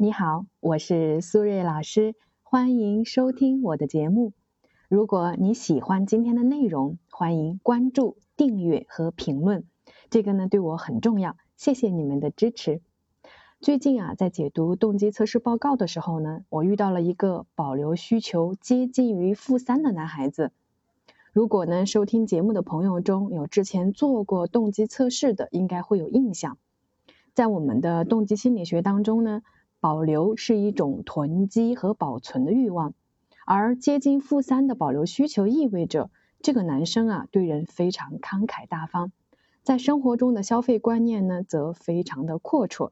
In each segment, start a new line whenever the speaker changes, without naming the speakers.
你好，我是苏瑞老师，欢迎收听我的节目。如果你喜欢今天的内容，欢迎关注、订阅和评论，这个呢对我很重要，谢谢你们的支持。最近啊，在解读动机测试报告的时候呢，我遇到了一个保留需求接近于负三的男孩子。如果呢，收听节目的朋友中有之前做过动机测试的，应该会有印象。在我们的动机心理学当中呢，保留是一种囤积和保存的欲望，而接近负三的保留需求意味着这个男生啊对人非常慷慨大方，在生活中的消费观念呢则非常的阔绰，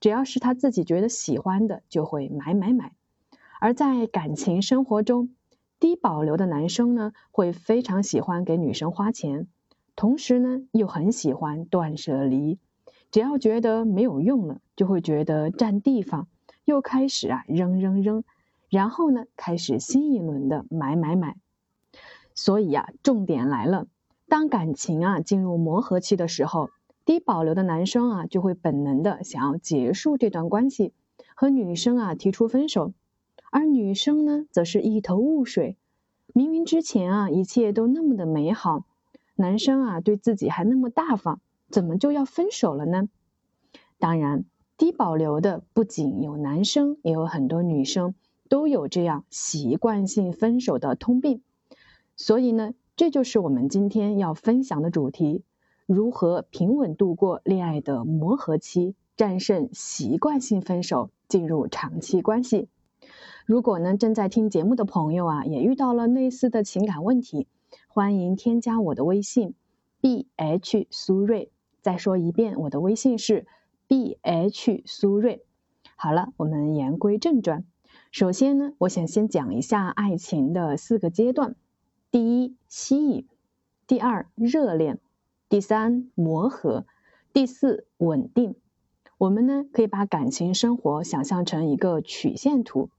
只要是他自己觉得喜欢的就会买买买，而在感情生活中。低保留的男生呢，会非常喜欢给女生花钱，同时呢，又很喜欢断舍离。只要觉得没有用了，就会觉得占地方，又开始啊扔扔扔，然后呢，开始新一轮的买买买。所以啊，重点来了，当感情啊进入磨合期的时候，低保留的男生啊就会本能的想要结束这段关系，和女生啊提出分手。而女生呢，则是一头雾水。明明之前啊，一切都那么的美好，男生啊对自己还那么大方，怎么就要分手了呢？当然，低保留的不仅有男生，也有很多女生都有这样习惯性分手的通病。所以呢，这就是我们今天要分享的主题：如何平稳度过恋爱的磨合期，战胜习惯性分手，进入长期关系。如果呢正在听节目的朋友啊，也遇到了类似的情感问题，欢迎添加我的微信 b h 苏瑞。再说一遍，我的微信是 b h 苏瑞。好了，我们言归正传。首先呢，我想先讲一下爱情的四个阶段：第一，吸引；第二，热恋；第三，磨合；第四，稳定。我们呢可以把感情生活想象成一个曲线图。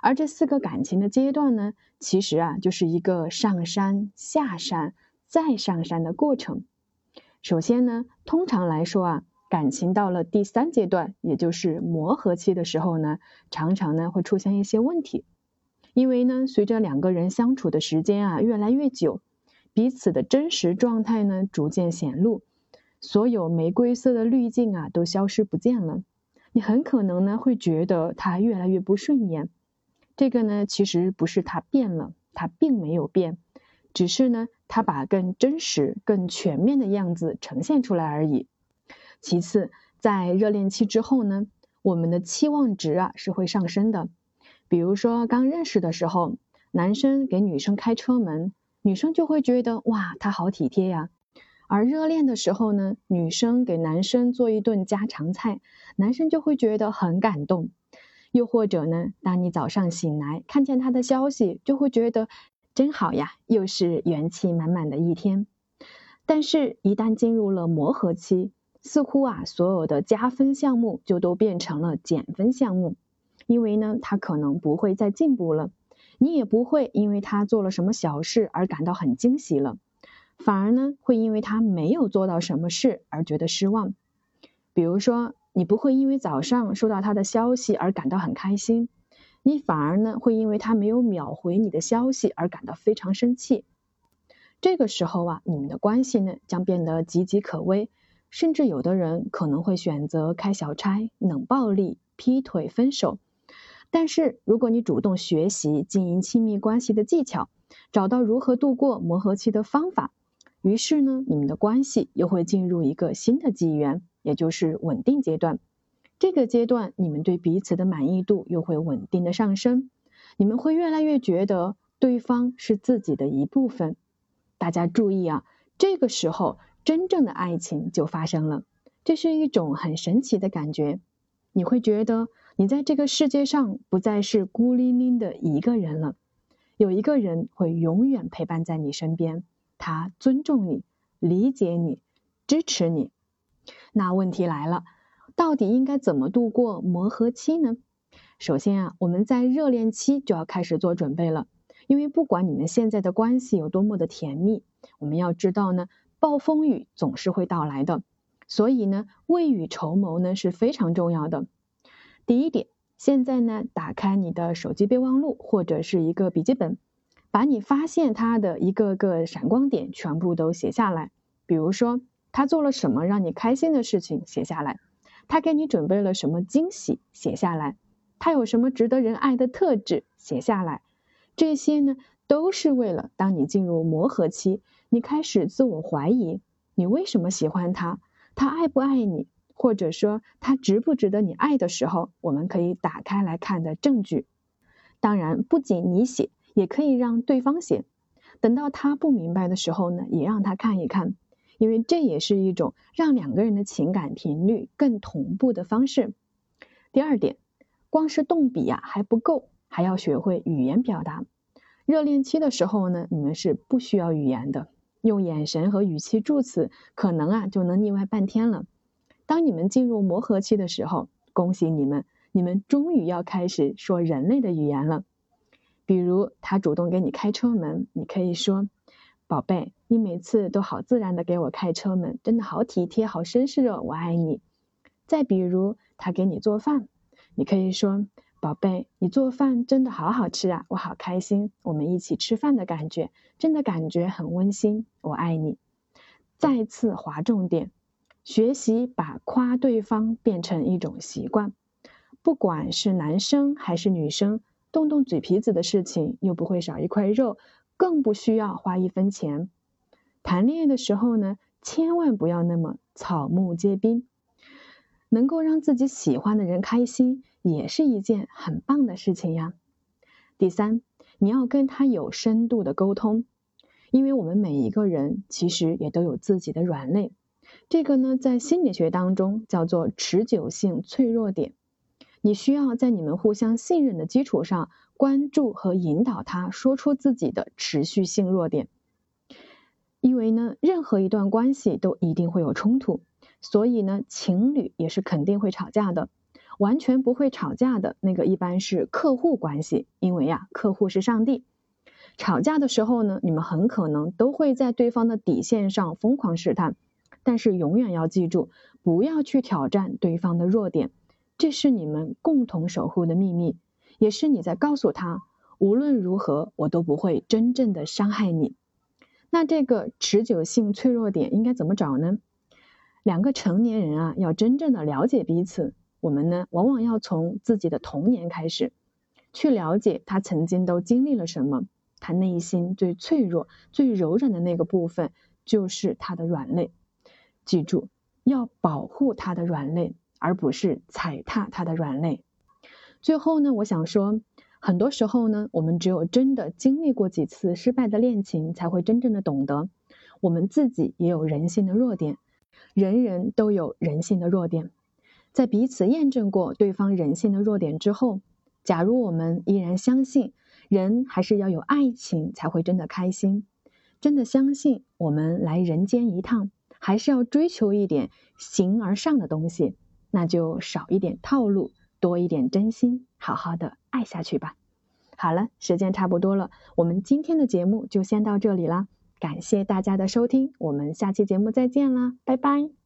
而这四个感情的阶段呢，其实啊就是一个上山、下山、再上山的过程。首先呢，通常来说啊，感情到了第三阶段，也就是磨合期的时候呢，常常呢会出现一些问题。因为呢，随着两个人相处的时间啊越来越久，彼此的真实状态呢逐渐显露，所有玫瑰色的滤镜啊都消失不见了。你很可能呢会觉得他越来越不顺眼。这个呢，其实不是他变了，他并没有变，只是呢，他把更真实、更全面的样子呈现出来而已。其次，在热恋期之后呢，我们的期望值啊是会上升的。比如说刚认识的时候，男生给女生开车门，女生就会觉得哇，他好体贴呀。而热恋的时候呢，女生给男生做一顿家常菜，男生就会觉得很感动。又或者呢，当你早上醒来看见他的消息，就会觉得真好呀，又是元气满满的一天。但是，一旦进入了磨合期，似乎啊，所有的加分项目就都变成了减分项目，因为呢，他可能不会再进步了，你也不会因为他做了什么小事而感到很惊喜了，反而呢，会因为他没有做到什么事而觉得失望。比如说。你不会因为早上收到他的消息而感到很开心，你反而呢会因为他没有秒回你的消息而感到非常生气。这个时候啊，你们的关系呢将变得岌岌可危，甚至有的人可能会选择开小差、冷暴力、劈腿、分手。但是如果你主动学习经营亲密关系的技巧，找到如何度过磨合期的方法，于是呢，你们的关系又会进入一个新的纪元。也就是稳定阶段，这个阶段你们对彼此的满意度又会稳定的上升，你们会越来越觉得对方是自己的一部分。大家注意啊，这个时候真正的爱情就发生了，这是一种很神奇的感觉。你会觉得你在这个世界上不再是孤零零的一个人了，有一个人会永远陪伴在你身边，他尊重你，理解你，支持你。那问题来了，到底应该怎么度过磨合期呢？首先啊，我们在热恋期就要开始做准备了，因为不管你们现在的关系有多么的甜蜜，我们要知道呢，暴风雨总是会到来的，所以呢，未雨绸缪呢是非常重要的。第一点，现在呢，打开你的手机备忘录或者是一个笔记本，把你发现他的一个个闪光点全部都写下来。比如说，他做了什么让你开心的事情，写下来；他给你准备了什么惊喜，写下来；他有什么值得人爱的特质，写下来。这些呢，都是为了当你进入磨合期，你开始自我怀疑，你为什么喜欢他，他爱不爱你。或者说他值不值得你爱的时候，我们可以打开来看的证据。当然，不仅你写，也可以让对方写。等到他不明白的时候呢，也让他看一看，因为这也是一种让两个人的情感频率更同步的方式。第二点，光是动笔呀还不够，还要学会语言表达。热恋期的时候呢，你们是不需要语言的，用眼神和语气助词，可能啊就能腻歪半天了。当你们进入磨合期的时候，恭喜你们，你们终于要开始说人类的语言了。比如他主动给你开车门，你可以说：“宝贝，你每次都好自然的给我开车门，真的好体贴，好绅士哦，我爱你。”再比如他给你做饭，你可以说：“宝贝，你做饭真的好好吃啊，我好开心，我们一起吃饭的感觉，真的感觉很温馨，我爱你。”再次划重点。学习把夸对方变成一种习惯，不管是男生还是女生，动动嘴皮子的事情又不会少一块肉，更不需要花一分钱。谈恋爱的时候呢，千万不要那么草木皆兵，能够让自己喜欢的人开心，也是一件很棒的事情呀。第三，你要跟他有深度的沟通，因为我们每一个人其实也都有自己的软肋。这个呢，在心理学当中叫做持久性脆弱点。你需要在你们互相信任的基础上，关注和引导他说出自己的持续性弱点。因为呢，任何一段关系都一定会有冲突，所以呢，情侣也是肯定会吵架的。完全不会吵架的那个，一般是客户关系，因为呀，客户是上帝。吵架的时候呢，你们很可能都会在对方的底线上疯狂试探。但是永远要记住，不要去挑战对方的弱点，这是你们共同守护的秘密，也是你在告诉他，无论如何我都不会真正的伤害你。那这个持久性脆弱点应该怎么找呢？两个成年人啊，要真正的了解彼此，我们呢往往要从自己的童年开始，去了解他曾经都经历了什么，他内心最脆弱、最柔软的那个部分，就是他的软肋。记住，要保护他的软肋，而不是踩踏他的软肋。最后呢，我想说，很多时候呢，我们只有真的经历过几次失败的恋情，才会真正的懂得，我们自己也有人性的弱点，人人都有人性的弱点。在彼此验证过对方人性的弱点之后，假如我们依然相信，人还是要有爱情才会真的开心，真的相信我们来人间一趟。还是要追求一点形而上的东西，那就少一点套路，多一点真心，好好的爱下去吧。好了，时间差不多了，我们今天的节目就先到这里啦，感谢大家的收听，我们下期节目再见啦，拜拜。